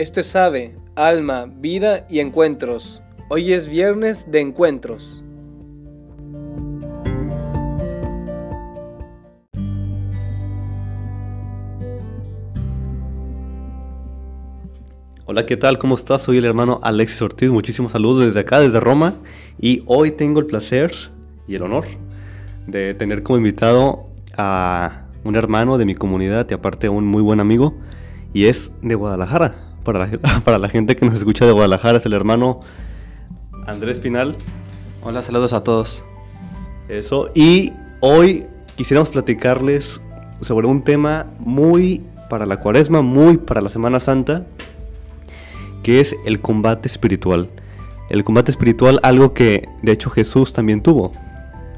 Esto es Ave, Alma, Vida y Encuentros. Hoy es viernes de encuentros. Hola, ¿qué tal? ¿Cómo estás? Soy el hermano Alexis Ortiz. Muchísimos saludos desde acá, desde Roma. Y hoy tengo el placer y el honor de tener como invitado a un hermano de mi comunidad y aparte un muy buen amigo. Y es de Guadalajara. Para la, para la gente que nos escucha de Guadalajara es el hermano Andrés Pinal. Hola, saludos a todos. Eso. Y hoy quisiéramos platicarles sobre un tema muy para la cuaresma, muy para la Semana Santa que es el combate espiritual. El combate espiritual, algo que de hecho Jesús también tuvo.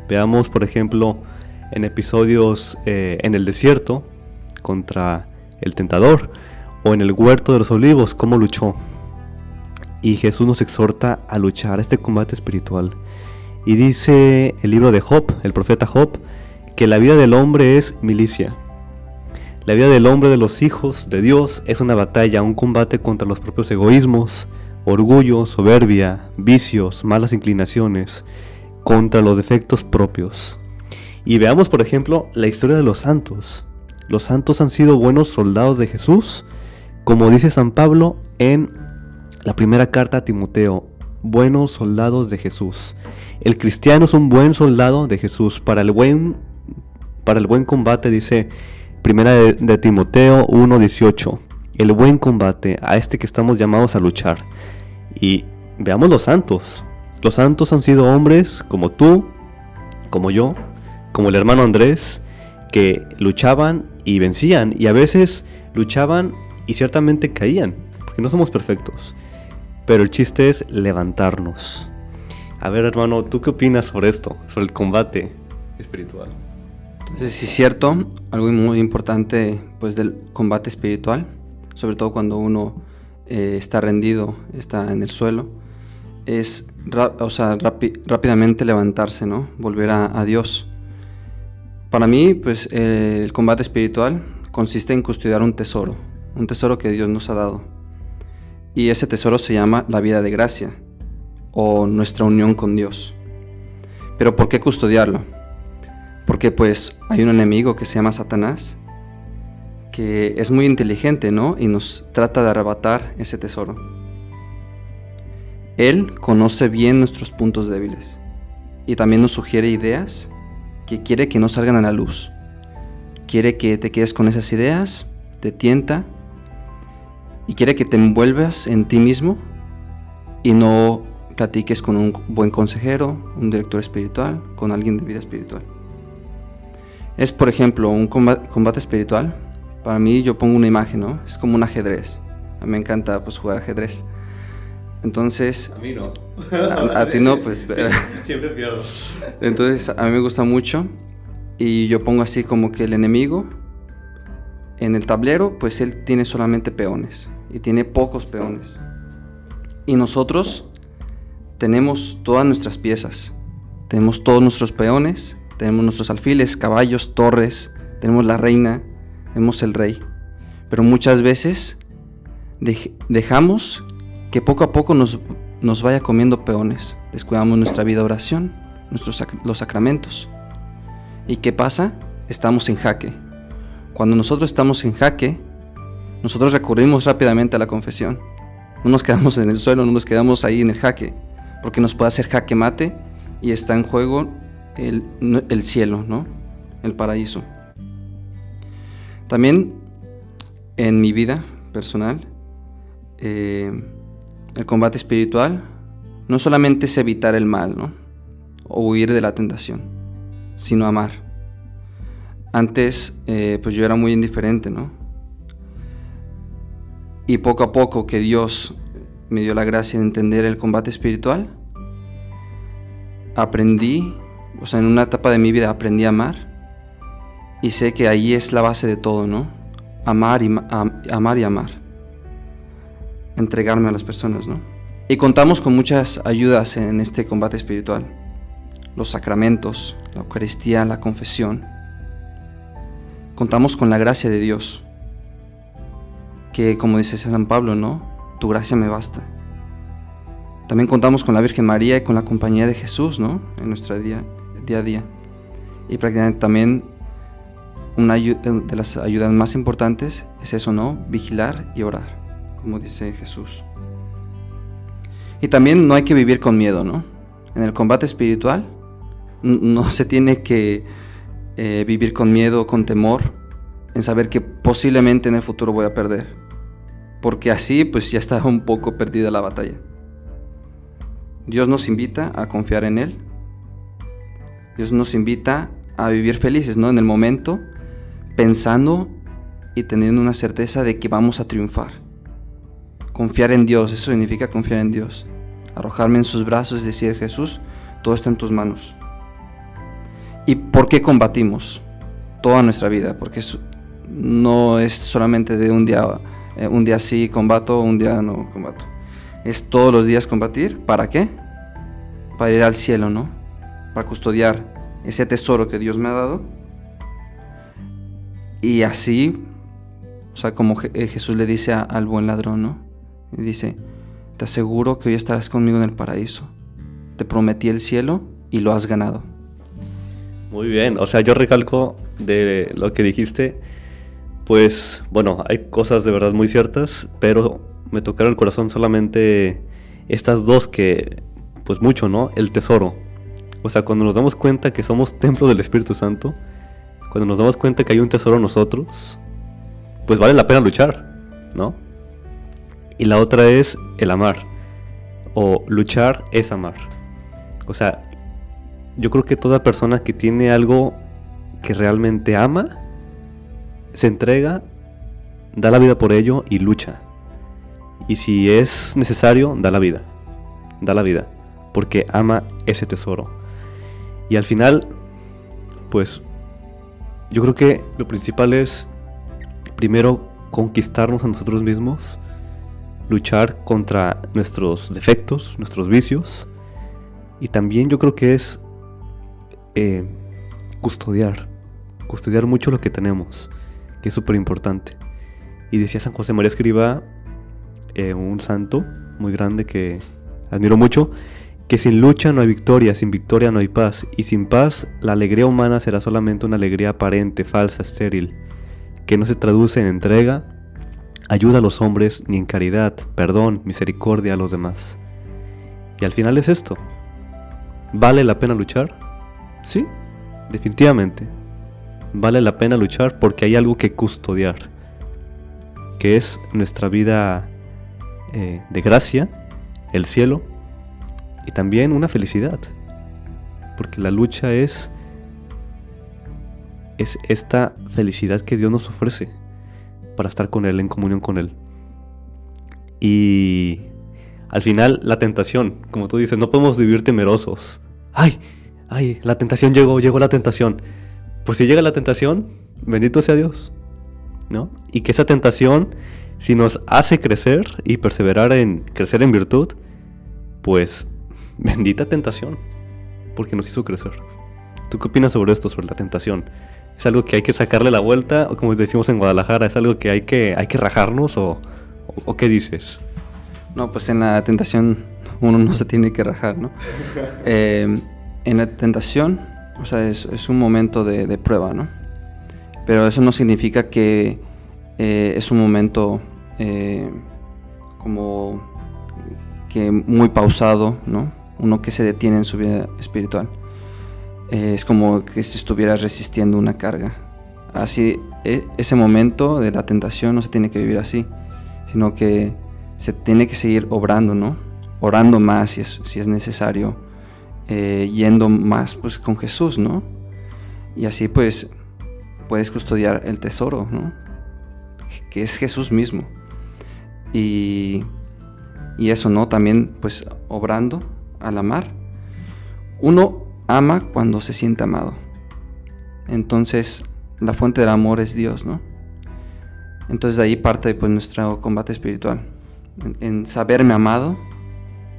Veamos, por ejemplo, en episodios eh, en el desierto contra el tentador o en el huerto de los olivos, cómo luchó. Y Jesús nos exhorta a luchar este combate espiritual. Y dice el libro de Job, el profeta Job, que la vida del hombre es milicia. La vida del hombre de los hijos de Dios es una batalla, un combate contra los propios egoísmos, orgullo, soberbia, vicios, malas inclinaciones, contra los defectos propios. Y veamos, por ejemplo, la historia de los santos. Los santos han sido buenos soldados de Jesús, como dice San Pablo en la primera carta a Timoteo, buenos soldados de Jesús. El cristiano es un buen soldado de Jesús. Para el buen, para el buen combate dice, Primera de, Timoteo 1:18. El buen combate, a este que estamos llamados a luchar. Y veamos los santos. Los santos han sido hombres como tú, como yo, como el hermano Andrés, que luchaban y vencían. Y a veces luchaban y ciertamente caían, porque no somos perfectos. Pero el chiste es levantarnos. A ver, hermano, ¿tú qué opinas sobre esto? Sobre el combate espiritual. Entonces, sí es cierto, algo muy importante pues del combate espiritual, sobre todo cuando uno eh, está rendido, está en el suelo, es o sea, rápidamente levantarse, ¿no? Volver a, Dios. Para mí, pues el combate espiritual consiste en custodiar un tesoro, un tesoro que Dios nos ha dado. Y ese tesoro se llama la vida de gracia o nuestra unión con Dios. Pero ¿por qué custodiarlo? Porque pues hay un enemigo que se llama Satanás, que es muy inteligente, ¿no? Y nos trata de arrebatar ese tesoro. Él conoce bien nuestros puntos débiles y también nos sugiere ideas que quiere que no salgan a la luz. Quiere que te quedes con esas ideas, te tienta y quiere que te envuelvas en ti mismo y no platiques con un buen consejero, un director espiritual, con alguien de vida espiritual es, por ejemplo, un combate, espiritual. Para mí yo pongo una imagen, ¿no? Es como un ajedrez. A mí me encanta pues, jugar ajedrez. Entonces... A mí no. A, ti no, pues... Siempre pierdo. Entonces a mí me gusta mucho y yo pongo así como que el enemigo en el tablero, pues él tiene solamente peones y tiene pocos peones. Y nosotros tenemos todas nuestras piezas, tenemos todos nuestros peones tenemos nuestros alfiles, caballos, torres, tenemos la reina, tenemos el rey. Pero muchas veces dejamos que poco a poco nos, nos vaya comiendo peones. Descuidamos nuestra vida oración, nuestros los sacramentos. ¿Y qué pasa? Estamos en jaque. Cuando nosotros estamos en jaque, nosotros recurrimos rápidamente a la confesión. No nos quedamos en el suelo, no nos quedamos ahí en el jaque, porque nos puede hacer jaque mate y está en juego el, cielo, ¿no? El paraíso. También en mi vida personal, eh, el combate espiritual no solamente es evitar el mal, ¿no? O huir de la tentación, sino amar. Antes, eh, pues yo era muy indiferente, ¿no? Y poco a poco que Dios me dio la gracia de entender el combate espiritual, aprendí o sea, en una etapa de mi vida aprendí a amar y sé que ahí es la base de todo, ¿no? Amar y, amar y amar. Entregarme a las personas, ¿no? Y contamos con muchas ayudas en este combate espiritual. Los sacramentos, la Eucaristía, la confesión. Contamos con la gracia de Dios, que como dice San Pablo, ¿no? tu gracia me basta. También contamos con la Virgen María y con la compañía de Jesús, ¿no? En nuestro día, día a día. Y prácticamente también una de las ayudas más importantes es eso, ¿no? Vigilar y orar, como dice Jesús. Y también no hay que vivir con miedo, ¿no? En el combate espiritual no se tiene que eh, vivir con miedo, con temor, en saber que posiblemente en el futuro voy a perder. Porque así pues ya está un poco perdida la batalla. Dios nos invita a confiar en Él. Dios nos invita a vivir felices, ¿no? En el momento, pensando y teniendo una certeza de que vamos a triunfar. Confiar en Dios, eso significa confiar en Dios. Arrojarme en sus brazos y decir, Jesús, todo está en tus manos. ¿Y por qué combatimos? Toda nuestra vida, porque no es solamente de un día, eh, un día sí combato, un día no combato. Es todos los días combatir. ¿Para qué? Para ir al cielo, ¿no? Para custodiar ese tesoro que Dios me ha dado. Y así, o sea, como eh, Jesús le dice al buen ladrón, ¿no? Dice, te aseguro que hoy estarás conmigo en el paraíso. Te prometí el cielo y lo has ganado. Muy bien, o sea, yo recalco de lo que dijiste, pues bueno, hay cosas de verdad muy ciertas, pero me tocaron el corazón solamente estas dos que, pues mucho, ¿no? El tesoro. O sea, cuando nos damos cuenta que somos templo del Espíritu Santo, cuando nos damos cuenta que hay un tesoro en nosotros, pues vale la pena luchar, ¿no? Y la otra es el amar, o luchar es amar. O sea, yo creo que toda persona que tiene algo que realmente ama, se entrega, da la vida por ello y lucha. Y si es necesario, da la vida. Da la vida. Porque ama ese tesoro. Y al final, pues, yo creo que lo principal es, primero, conquistarnos a nosotros mismos, luchar contra nuestros defectos, nuestros vicios. Y también yo creo que es eh, custodiar, custodiar mucho lo que tenemos, que es súper importante. Y decía San José María Escriba, eh, un santo muy grande que admiro mucho, que sin lucha no hay victoria, sin victoria no hay paz, y sin paz la alegría humana será solamente una alegría aparente, falsa, estéril, que no se traduce en entrega, ayuda a los hombres, ni en caridad, perdón, misericordia a los demás. Y al final es esto. ¿Vale la pena luchar? Sí, definitivamente. Vale la pena luchar porque hay algo que custodiar, que es nuestra vida eh, de gracia, el cielo, y también una felicidad. Porque la lucha es, es esta felicidad que Dios nos ofrece para estar con Él, en comunión con Él. Y al final la tentación, como tú dices, no podemos vivir temerosos. ¡Ay! Ay, la tentación llegó, llegó la tentación. Pues si llega la tentación, bendito sea Dios, ¿no? Y que esa tentación, si nos hace crecer y perseverar en crecer en virtud, pues bendita tentación, porque nos hizo crecer. ¿Tú qué opinas sobre esto, sobre la tentación? ¿Es algo que hay que sacarle la vuelta, o como decimos en Guadalajara, es algo que hay que, hay que rajarnos, o, o qué dices? No, pues en la tentación uno no se tiene que rajar, ¿no? eh, en la tentación, o sea, es, un momento de, prueba, ¿no? Pero eso no significa que eh, es un momento eh, como que muy pausado, ¿no? Uno que se detiene en su vida espiritual. Eh, es como que si estuviera resistiendo una carga. Así, e, ese momento de la tentación no se tiene que vivir así, sino que se tiene que seguir obrando, ¿no? Orando más si es, si es necesario eh, yendo más pues con Jesús, ¿no? Y así pues puedes custodiar el tesoro, ¿no? Que es Jesús mismo. Y, y eso, ¿no? También pues obrando al amar. Uno ama cuando se siente amado. Entonces la fuente del amor es Dios, ¿no? Entonces de ahí parte pues nuestro combate espiritual. en saberme amado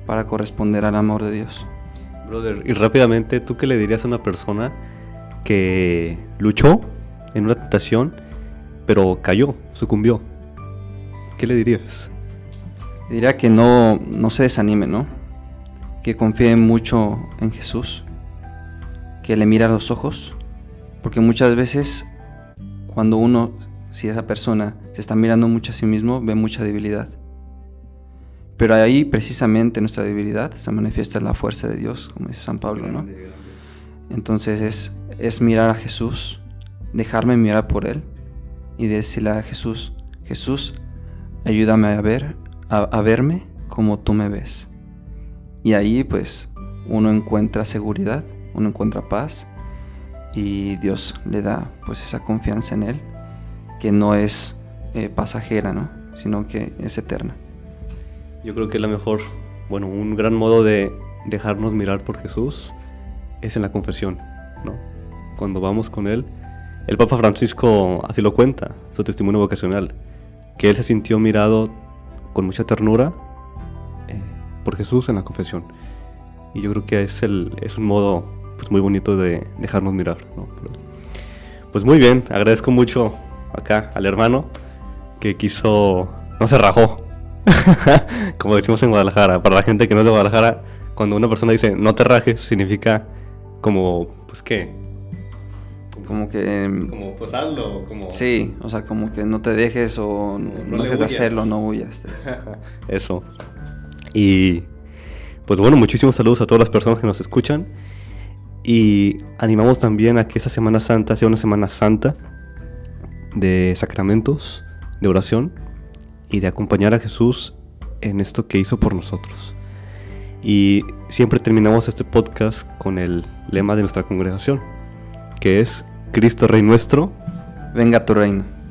para corresponder al amor de Dios. Y rápidamente, ¿tú qué le dirías a una persona que luchó en una tentación, pero cayó, sucumbió? ¿Qué le dirías? Diría que no, no se desanime, ¿no? Que confíe mucho en Jesús, que le mira a los ojos, porque muchas veces cuando uno, si esa persona se está mirando mucho a sí mismo, ve mucha debilidad. Pero ahí precisamente nuestra debilidad se manifiesta en la fuerza de Dios, como dice San Pablo, ¿no? Entonces es, es mirar a Jesús, dejarme mirar por Él y decirle a Jesús, Jesús, ayúdame a ver, a, verme como tú me ves. Y ahí pues uno encuentra seguridad, uno encuentra paz y Dios le da pues esa confianza en Él que no es eh, pasajera, ¿no? sino que es eterna. Yo creo que la mejor, bueno, un gran modo de dejarnos mirar por Jesús es en la confesión, ¿no? Cuando vamos con Él, el Papa Francisco así lo cuenta, su testimonio vocacional, que Él se sintió mirado con mucha ternura eh, por Jesús en la confesión. Y yo creo que es, el, es un modo pues, muy bonito de dejarnos mirar, ¿no? pues muy bien, agradezco mucho acá al hermano que quiso, no se rajó, como decimos en Guadalajara, para la gente que no es de Guadalajara, cuando una persona dice no te rajes, significa como, pues qué. Como que... Como pues hazlo, como... Sí, o sea, como que no te dejes o no, dejes de hacerlo, no huyas. Eso. Y pues bueno, muchísimos saludos a todas las personas que nos escuchan. Y animamos también a que esa Semana Santa sea una Semana Santa de sacramentos, de oración y de acompañar a Jesús en esto que hizo por nosotros. Y siempre terminamos este podcast con el lema de nuestra congregación, que es Cristo Rey nuestro. Venga tu reino.